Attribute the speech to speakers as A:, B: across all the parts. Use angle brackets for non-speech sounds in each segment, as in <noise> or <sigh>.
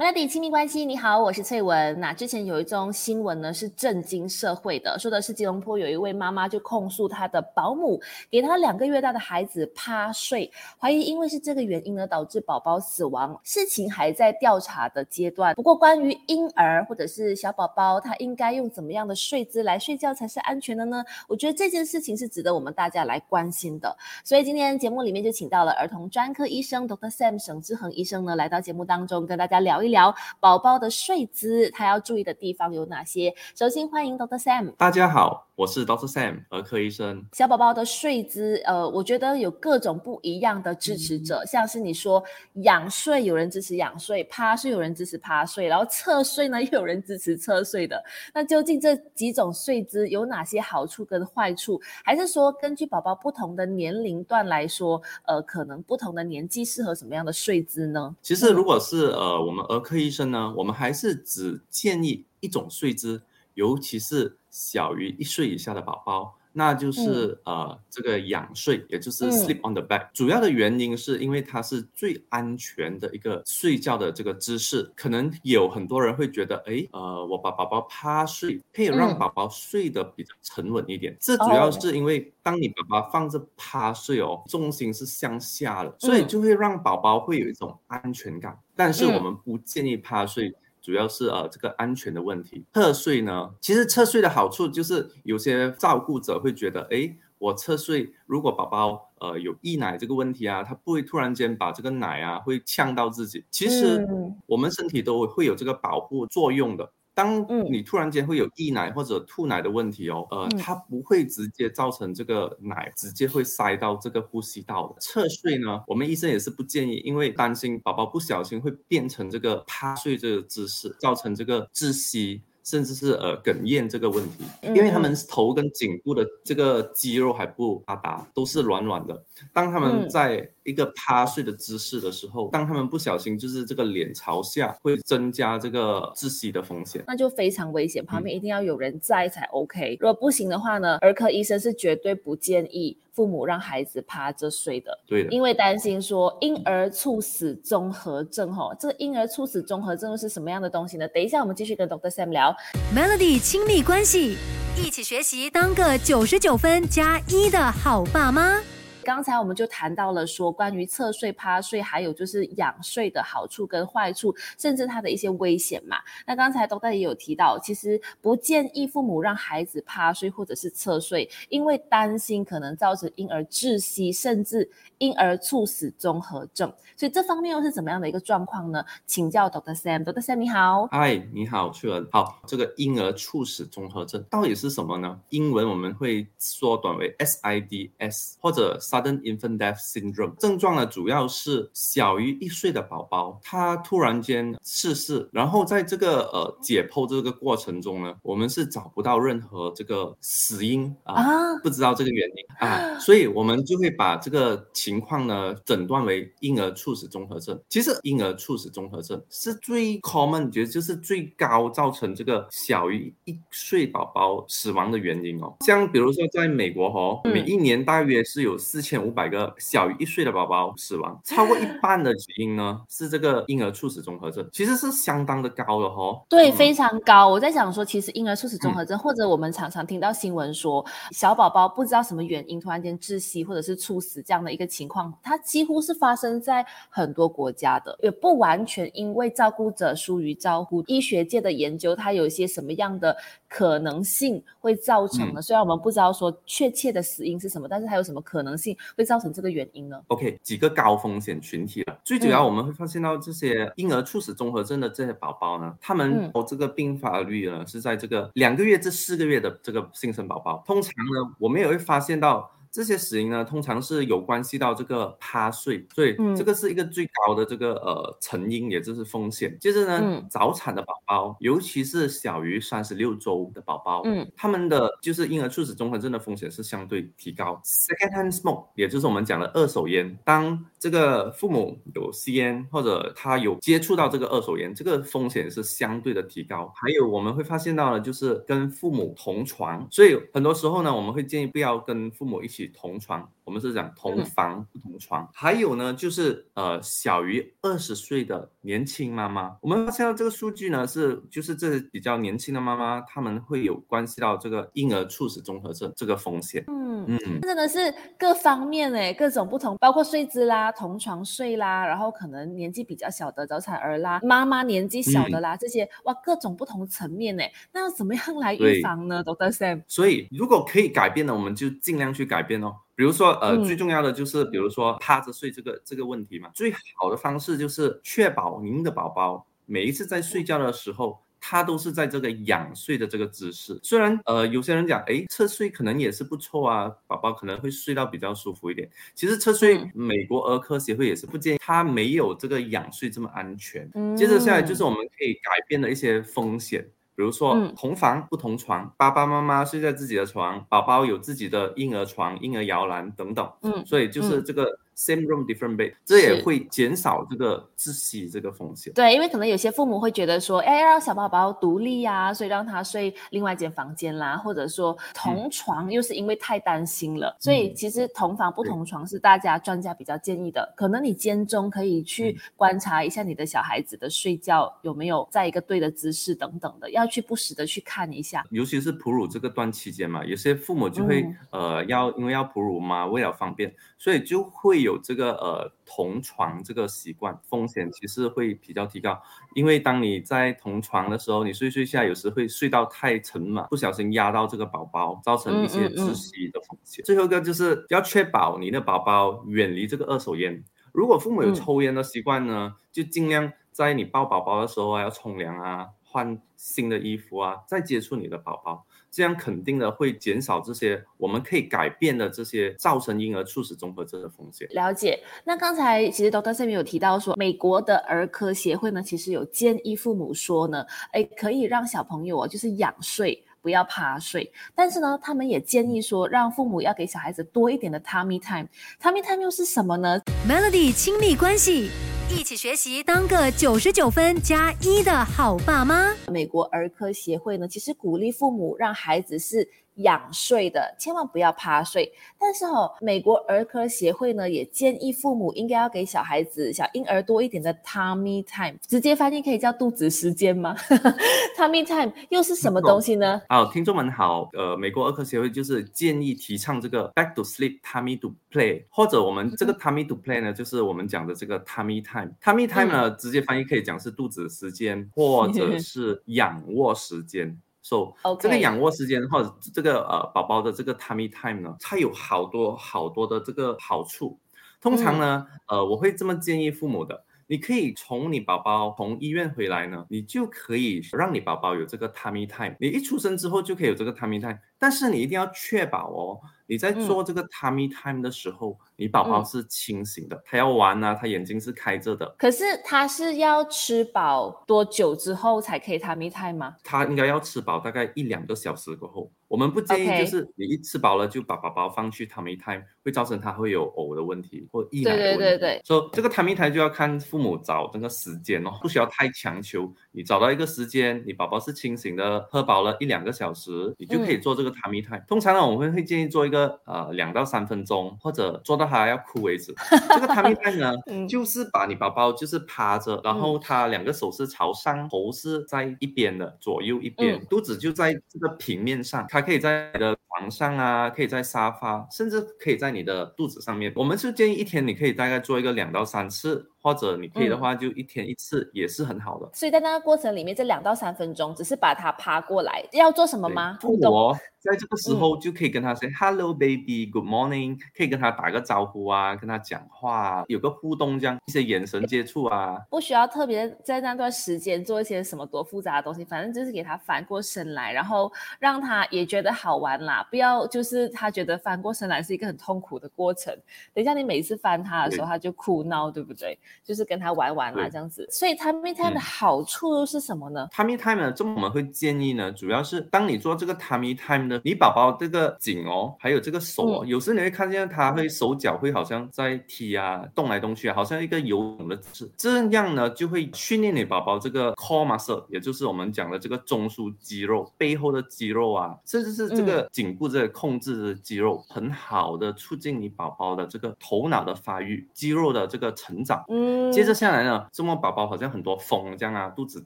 A: Melody 亲密关系，你好，我是翠文。那之前有一宗新闻呢，是震惊社会的，说的是吉隆坡有一位妈妈就控诉她的保姆给她两个月大的孩子趴睡，怀疑因为是这个原因呢，导致宝宝死亡。事情还在调查的阶段。不过，关于婴儿或者是小宝宝，他应该用怎么样的睡姿来睡觉才是安全的呢？我觉得这件事情是值得我们大家来关心的。所以今天节目里面就请到了儿童专科医生 Dr. Sam 沈志恒医生呢，来到节目当中跟大家聊一。聊宝宝的睡姿，他要注意的地方有哪些？首先欢迎 Doctor Sam。
B: 大家好，我是 Doctor Sam，儿科医生。
A: 小宝宝的睡姿，呃，我觉得有各种不一样的支持者，像是你说仰睡，有人支持仰睡；趴睡，有人支持趴睡；然后侧睡呢，又有人支持侧睡的。<laughs> 那究竟这几种睡姿有哪些好处跟坏处？还是说根据宝宝不同的年龄段来说，呃，可能不同的年纪适合什么样的睡姿呢？
B: 其实如果是呃，我们儿科医生呢，我们还是只建议一种睡姿，尤其是小于一岁以下的宝宝。那就是呃，这个仰睡，也就是 sleep on the back。主要的原因是因为它是最安全的一个睡觉的这个姿势。可能有很多人会觉得，哎，呃，我把宝宝趴睡，可以让宝宝睡得比较沉稳一点。这主要是因为当你宝宝放着趴睡哦，重心是向下的，所以就会让宝宝会有一种安全感。但是我们不建议趴睡。主要是呃这个安全的问题。侧睡呢，其实侧睡的好处就是有些照顾者会觉得，哎，我侧睡，如果宝宝呃有溢奶这个问题啊，他不会突然间把这个奶啊会呛到自己。其实我们身体都会有这个保护作用的。当你突然间会有溢奶或者吐奶的问题哦，呃，它不会直接造成这个奶直接会塞到这个呼吸道的。侧睡呢，我们医生也是不建议，因为担心宝宝不小心会变成这个趴睡这个姿势，造成这个窒息。甚至是呃哽咽这个问题，因为他们头跟颈部的这个肌肉还不发达，都是软软的。当他们在一个趴睡的姿势的时候，当他们不小心就是这个脸朝下，会增加这个窒息的风险，
A: 那就非常危险。旁边一定要有人在才 OK。如果不行的话呢，儿科医生是绝对不建议。父母让孩子趴着睡的，
B: 对的，
A: 因为担心说婴儿猝死综合症，哈，这个婴儿猝死综合症是什么样的东西呢？等一下我们继续跟 Doctor Sam 聊。
C: Melody 亲密关系，一起学习，当个九十九分加一的好爸妈。
A: 刚才我们就谈到了说关于侧睡、趴睡，还有就是仰睡的好处跟坏处，甚至它的一些危险嘛。那刚才东大也有提到，其实不建议父母让孩子趴睡或者是侧睡，因为担心可能造成婴儿窒息，甚至婴儿猝死综合症。所以这方面又是怎么样的一个状况呢？请教 Doctor Sam，Doctor Sam 你好，
B: 嗨，你好，翠文，好，这个婴儿猝死综合症到底是什么呢？英文我们会缩短为 SIDS 或者。Sudden infant death syndrome 症状呢，主要是小于一岁的宝宝，他突然间逝世，然后在这个呃解剖这个过程中呢，我们是找不到任何这个死因啊，不知道这个原因啊，所以我们就会把这个情况呢诊断为婴儿猝死综合症。其实婴儿猝死综合症是最 common，觉得就是最高造成这个小于一岁宝宝死亡的原因哦。像比如说在美国哦，每一年大约是有四。四千五百个小于一岁的宝宝死亡，超过一半的死因呢 <laughs> 是这个婴儿猝死综合症，其实是相当的高的哦。
A: 对，非常高。我在想说，其实婴儿猝死综合症，或者我们常常听到新闻说，小宝宝不知道什么原因突然间窒息或者是猝死这样的一个情况，它几乎是发生在很多国家的，也不完全因为照顾者疏于照顾。医学界的研究，它有一些什么样的可能性会造成呢？虽然我们不知道说确切的死因是什么，但是它有什么可能性？会造成这个原因呢
B: ？OK，几个高风险群体了。最主要我们会发现到这些婴儿猝死综合症的这些宝宝呢，他们哦这个病发率呢是在这个两个月至四个月的这个新生宝宝。通常呢，我们也会发现到。这些死因呢，通常是有关系到这个趴睡，所以这个是一个最高的这个呃成因，也就是风险。接着呢，早产的宝宝，尤其是小于三十六周的宝宝，嗯，他们的就是婴儿猝死综合症的风险是相对提高。Second hand smoke，也就是我们讲的二手烟，当这个父母有吸烟或者他有接触到这个二手烟，这个风险是相对的提高。还有我们会发现到的就是跟父母同床，所以很多时候呢，我们会建议不要跟父母一起。同床。我们是讲同房不同床。还有呢，就是呃小于二十岁的年轻妈妈，我们发现到这个数据呢是就是这比较年轻的妈妈，他们会有关系到这个婴儿猝死综合症这个风险。
A: 嗯嗯，真的是各方面哎，各种不同，包括睡姿啦、同床睡啦，然后可能年纪比较小的早产儿啦，妈妈年纪小的啦，这些哇各种不同层面哎，那要怎么样来预防呢，Doctor Sam？
B: 所以如果可以改变的，我们就尽量去改变哦。比如说，呃，最重要的就是，比如说趴着睡这个这个问题嘛，最好的方式就是确保您的宝宝每一次在睡觉的时候，他都是在这个仰睡的这个姿势。虽然，呃，有些人讲，哎，侧睡可能也是不错啊，宝宝可能会睡到比较舒服一点。其实侧睡，美国儿科协会也是不建议，他没有这个仰睡这么安全。接着下来就是我们可以改变的一些风险。比如说同房不同床，爸爸妈妈睡在自己的床，宝宝有自己的婴儿床、婴儿摇篮等等。嗯，所以就是这个。Same room, different bed，这也会减少这个窒息这个风险。
A: 对，因为可能有些父母会觉得说，哎，让小宝宝独立呀，所以让他睡另外一间房间啦，或者说同床，又是因为太担心了。所以其实同房不同床是大家专家比较建议的。可能你间中可以去观察一下你的小孩子的睡觉有没有在一个对的姿势等等的，要去不时的去看一下。
B: 尤其是哺乳这个段期间嘛，有些父母就会呃要因为要哺乳嘛，为了方便，所以就会有。有这个呃同床这个习惯，风险其实会比较提高，因为当你在同床的时候，你睡睡下有时会睡到太沉嘛，不小心压到这个宝宝，造成一些窒息的风险。最后一个就是要确保你的宝宝远离这个二手烟。如果父母有抽烟的习惯呢，就尽量在你抱宝宝的时候啊，要冲凉啊，换新的衣服啊，再接触你的宝宝。这样肯定的会减少这些我们可以改变的这些造成婴儿猝死综合症的风险。
A: 了解。那刚才其实 Doctor Sam 有提到说，美国的儿科协会呢，其实有建议父母说呢，哎，可以让小朋友啊，就是仰睡，不要趴睡。但是呢，他们也建议说，让父母要给小孩子多一点的 tummy time。tummy time 又是什么呢
C: ？Melody 亲密关系。一起学习，当个九十九分加一的好爸妈。
A: 美国儿科协会呢，其实鼓励父母让孩子是。仰睡的，千万不要趴睡。但是哦，美国儿科协会呢也建议父母应该要给小孩子、小婴儿多一点的 tummy time，直接翻译可以叫肚子时间吗？<laughs> tummy time 又是什么东西呢？
B: 好，听众们好，呃，美国儿科协会就是建议提倡这个 back to sleep tummy to play，或者我们这个 tummy to play 呢，就是我们讲的这个 tummy time。tummy time 呢，直接翻译可以讲是肚子时间，或者是 <laughs> 仰卧时间。So，这个仰卧时间或者这个呃宝宝的这个 tummy time 呢，它有好多好多的这个好处。通常呢，呃，我会这么建议父母的，你可以从你宝宝从医院回来呢，你就可以让你宝宝有这个 tummy time。你一出生之后就可以有这个 tummy time，但是你一定要确保哦。你在做这个 tummy time 的时候，你宝宝是清醒的，他要玩啊，他眼睛是开着的。
A: 可是他是要吃饱多久之后才可以 tummy time 吗？
B: 他应该要吃饱大概一两个小时过后。我们不建议就是你一吃饱了就把宝宝放去 tummy time，会造成他会有呕的问题或溢奶的问题。
A: 对对对对。
B: 所以这个 tummy time 就要看父母找那个时间哦，不需要太强求。你找到一个时间，你宝宝是清醒的，喝饱了一两个小时，你就可以做这个 tummy time。通常呢，我们会建议做一个。呃，两到三分钟，或者做到他要哭为止。<laughs> 这个 tummy time 呢，就是把你宝宝就是趴着，然后他两个手是朝上，头是在一边的，左右一边，肚子就在这个平面上。他可以在你的床上啊，可以在沙发，甚至可以在你的肚子上面。我们是建议一天你可以大概做一个两到三次。或者你可以的话，就一天一次也是很好的。
A: 所以在那个过程里面，这两到三分钟，只是把它趴过来，要做什么吗？
B: 互动。在这个时候就可以跟他说 “Hello, baby, Good morning”，可以跟他打个招呼啊，跟他讲话，有个互动，这样一些眼神接触啊。
A: 不需要特别在那段时间做一些什么多复杂的东西，反正就是给他翻过身来，然后让他也觉得好玩啦。不要就是他觉得翻过身来是一个很痛苦的过程。等一下你每次翻他的时候，他就哭闹，对不对？就是跟他玩玩啦这样子。所以 tummy time 的好处又是什么呢
B: ？tummy time 呢，这么我们会建议呢，主要是当你做这个 tummy time 呢，你宝宝这个颈哦，还有这个手哦，有时你会看见他会手脚会好像在踢啊，动来动去啊，好像一个游泳的姿势，这样呢就会训练你宝宝这个 core muscle，也就是我们讲的这个中枢肌肉背后的肌肉啊，甚至是这个颈部这个控制的肌肉，很好的促进你宝宝的这个头脑的发育，肌肉的这个成长。嗯，接着下来呢，这么宝宝好像很多风这样啊，肚子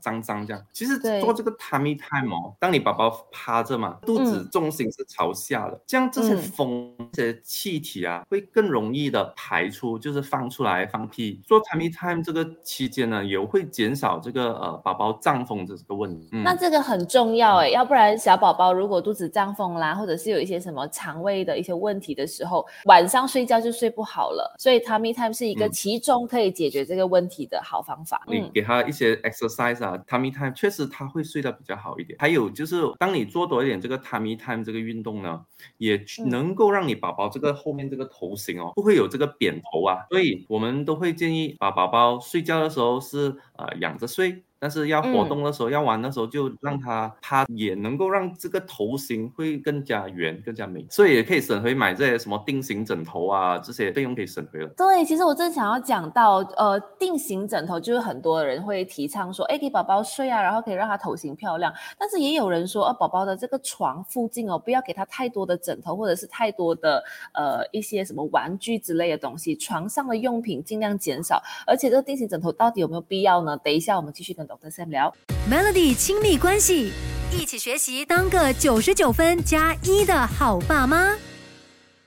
B: 胀胀这样，其实做这个 tummy time 哦，当你宝宝趴着嘛，肚子重心是朝下的，这样这些风、这些气体啊，会更容易的排出，就是放出来放屁。做 tummy time 这个期间呢，也会减少这个呃宝宝胀风的这个问题。
A: 那这个很重要哎，要不然小宝宝如果肚子胀风啦，或者是有一些什么肠胃的一些问题的时候，晚上睡觉就睡不好了。所以 tummy time 是一个其中可以解决这个问题的好方法。
B: 你给他一些 exercise 啊，tummy time 确实他会睡得比较好一点。还有就是，当你做多一点这个 tummy time 这个运动呢，也能够让你宝宝这个后面这个头型哦，不会有这个扁头啊。所以我们都会建议把宝宝睡觉的时候是呃仰着睡。但是要活动的时候，要玩的时候，就让他他也能够让这个头型会更加圆、更加美，所以也可以省回买这些什么定型枕头啊，这些费用可以省回了。
A: 对，其实我正想要讲到，呃，定型枕头就是很多人会提倡说，哎，给宝宝睡啊，然后可以让他头型漂亮。但是也有人说，呃，宝宝的这个床附近哦，不要给他太多的枕头，或者是太多的呃一些什么玩具之类的东西，床上的用品尽量减少。而且这个定型枕头到底有没有必要呢？等一下我们继续跟。跟 Sam 聊
C: Melody 亲密关系，一起学习当个九十九分加一的好爸妈。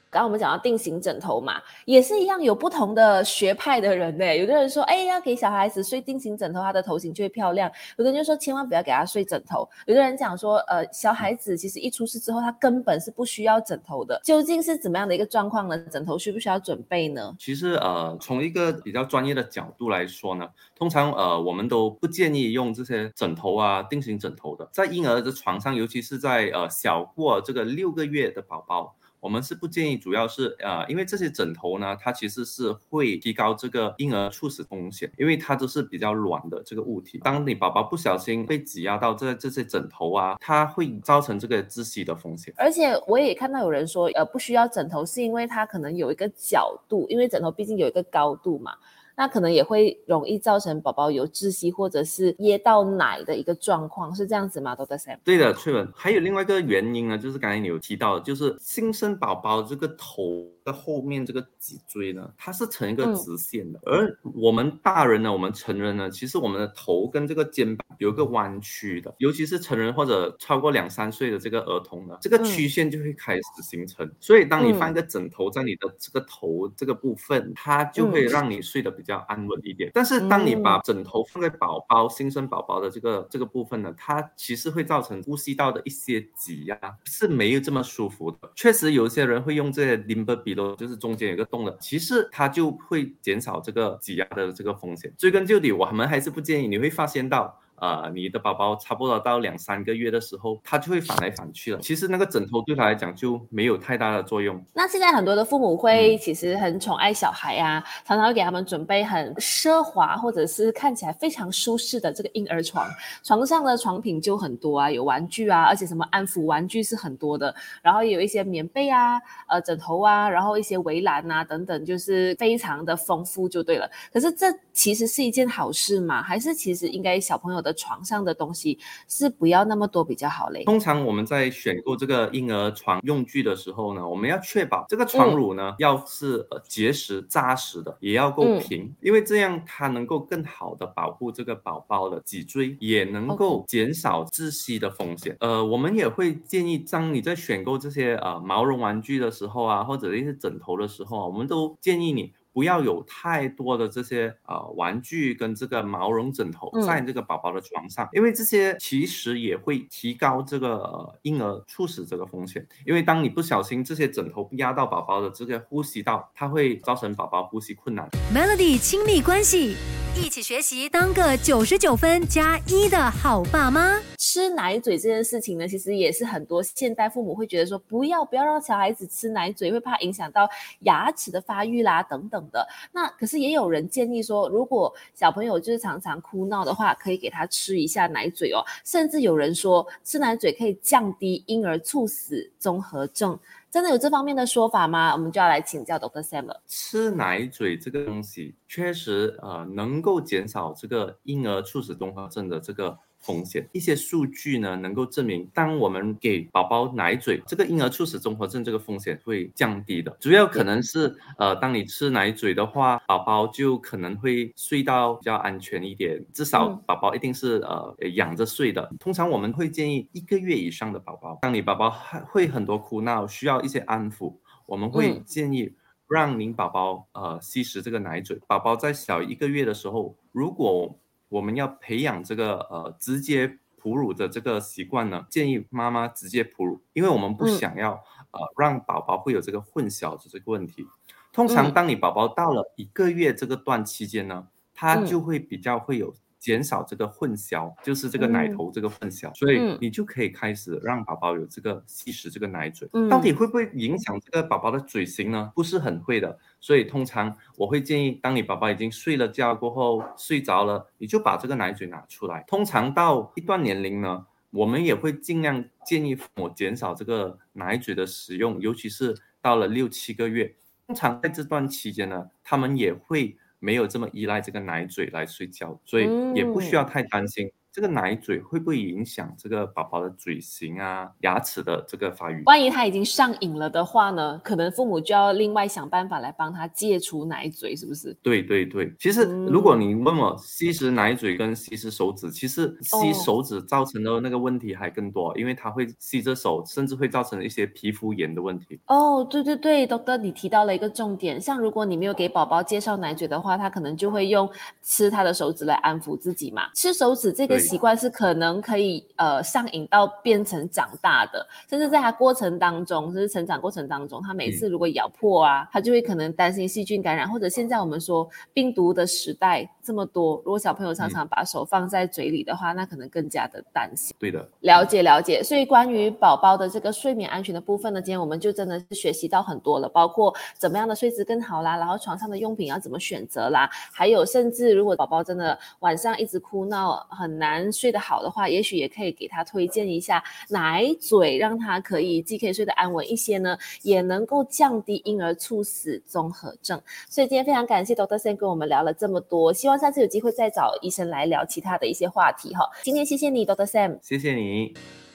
A: 刚刚我们讲到定型枕头嘛，也是一样有不同的学派的人呢。有的人说，哎，要给小孩子睡定型枕头，他的头型就会漂亮；有的人就说，千万不要给他睡枕头。有的人讲说，呃，小孩子其实一出世之后，他根本是不需要枕头的。究竟是怎么样的一个状况呢？枕头需不需要准备呢？
B: 其实，呃，从一个比较专业的角度来说呢，通常，呃，我们都不建议用这些枕头啊，定型枕头的，在婴儿的床上，尤其是在呃小过这个六个月的宝宝。我们是不建议，主要是呃，因为这些枕头呢，它其实是会提高这个婴儿猝死风险，因为它都是比较软的这个物体。当你宝宝不小心被挤压到这这些枕头啊，它会造成这个窒息的风险。
A: 而且我也看到有人说，呃，不需要枕头，是因为它可能有一个角度，因为枕头毕竟有一个高度嘛。那可能也会容易造成宝宝有窒息或者是噎到奶的一个状况，是这样子吗？Doctor Sam？
B: 对的，翠文。还有另外一个原因呢，就是刚才你有提到，就是新生宝宝这个头的后面这个脊椎呢，它是成一个直线的，而我们大人呢，我们成人呢，其实我们的头跟这个肩膀有一个弯曲的，尤其是成人或者超过两三岁的这个儿童呢，这个曲线就会开始形成。所以当你放一个枕头在你的这个头这个部分，它就会让你睡得比。较安稳一点，但是当你把枕头放在宝宝新生宝宝的这个这个部分呢，它其实会造成呼吸道的一些挤压，是没有这么舒服的。确实有些人会用这些 limber 就是中间有个洞的，其实它就会减少这个挤压的这个风险。追根究底，我们还是不建议。你会发现到。呃，你的宝宝差不多到两三个月的时候，他就会反来反去了。其实那个枕头对他来讲就没有太大的作用。
A: 那现在很多的父母会其实很宠爱小孩啊，常常会给他们准备很奢华或者是看起来非常舒适的这个婴儿床，床上的床品就很多啊，有玩具啊，而且什么安抚玩具是很多的，然后有一些棉被啊、呃枕头啊，然后一些围栏啊等等，就是非常的丰富就对了。可是这其实是一件好事嘛？还是其实应该小朋友的床上的东西是不要那么多比较好嘞。
B: 通常我们在选购这个婴儿床用具的时候呢，我们要确保这个床褥呢要是呃结实扎实的，也要够平，因为这样它能够更好的保护这个宝宝的脊椎，也能够减少窒息的风险。呃，我们也会建议，当你在选购这些呃毛绒玩具的时候啊，或者一些枕头的时候啊，我们都建议你。不要有太多的这些呃玩具跟这个毛绒枕头在这个宝宝的床上，因为这些其实也会提高这个婴儿猝死这个风险。因为当你不小心这些枕头压到宝宝的这个呼吸道，它会造成宝宝呼吸困难。
C: Melody 亲密关系。一起学习，当个九十九分加一的好爸妈。
A: 吃奶嘴这件事情呢，其实也是很多现代父母会觉得说，不要不要让小孩子吃奶嘴，会怕影响到牙齿的发育啦等等的。那可是也有人建议说，如果小朋友就是常常哭闹的话，可以给他吃一下奶嘴哦。甚至有人说，吃奶嘴可以降低婴儿猝死综合症。真的有这方面的说法吗？我们就要来请教 Dr. Sam 了。
B: 吃奶嘴这个东西，确实呃能够减少这个婴儿猝死综合症的这个。风险一些数据呢，能够证明，当我们给宝宝奶嘴，这个婴儿猝死综合症这个风险会降低的。主要可能是，呃，当你吃奶嘴的话，宝宝就可能会睡到比较安全一点，至少宝宝一定是呃仰着睡的。通常我们会建议一个月以上的宝宝，当你宝宝还会很多哭闹，需要一些安抚，我们会建议让您宝宝呃吸食这个奶嘴。宝宝在小一个月的时候，如果我们要培养这个呃直接哺乳的这个习惯呢，建议妈妈直接哺乳，因为我们不想要呃让宝宝会有这个混淆的这个问题。通常当你宝宝到了一个月这个段期间呢，他就会比较会有。减少这个混淆，就是这个奶头这个混淆，所以你就可以开始让宝宝有这个吸食这个奶嘴。到底会不会影响这个宝宝的嘴型呢？不是很会的，所以通常我会建议，当你宝宝已经睡了觉过后睡着了，你就把这个奶嘴拿出来。通常到一段年龄呢，我们也会尽量建议父母减少这个奶嘴的使用，尤其是到了六七个月。通常在这段期间呢，他们也会。没有这么依赖这个奶嘴来睡觉，所以也不需要太担心。这个奶嘴会不会影响这个宝宝的嘴型啊、牙齿的这个发育？
A: 万一他已经上瘾了的话呢？可能父母就要另外想办法来帮他戒除奶嘴，是不是？
B: 对对对，其实如果你问我吸食奶嘴跟吸食手指，其实吸手指造成的那个问题还更多，因为它会吸着手，甚至会造成一些皮肤炎的问题。
A: 哦，对对对，Doctor，你提到了一个重点，像如果你没有给宝宝介绍奶嘴的话，他可能就会用吃他的手指来安抚自己嘛。吃手指这个。习惯是可能可以呃上瘾到变成长大的，甚至在他过程当中，就是成长过程当中，他每次如果咬破啊，他就会可能担心细菌感染，或者现在我们说病毒的时代这么多，如果小朋友常常把手放在嘴里的话，那可能更加的担心。
B: 对的，
A: 了解了解。所以关于宝宝的这个睡眠安全的部分呢，今天我们就真的是学习到很多了，包括怎么样的睡姿更好啦，然后床上的用品要怎么选择啦，还有甚至如果宝宝真的晚上一直哭闹很难。睡得好的话，也许也可以给他推荐一下奶嘴，让他可以既可以睡得安稳一些呢，也能够降低婴儿猝死综合症。所以今天非常感谢 Doctor Sam 跟我们聊了这么多，希望下次有机会再找医生来聊其他的一些话题哈。今天谢谢你，Doctor Sam，
B: 谢谢你。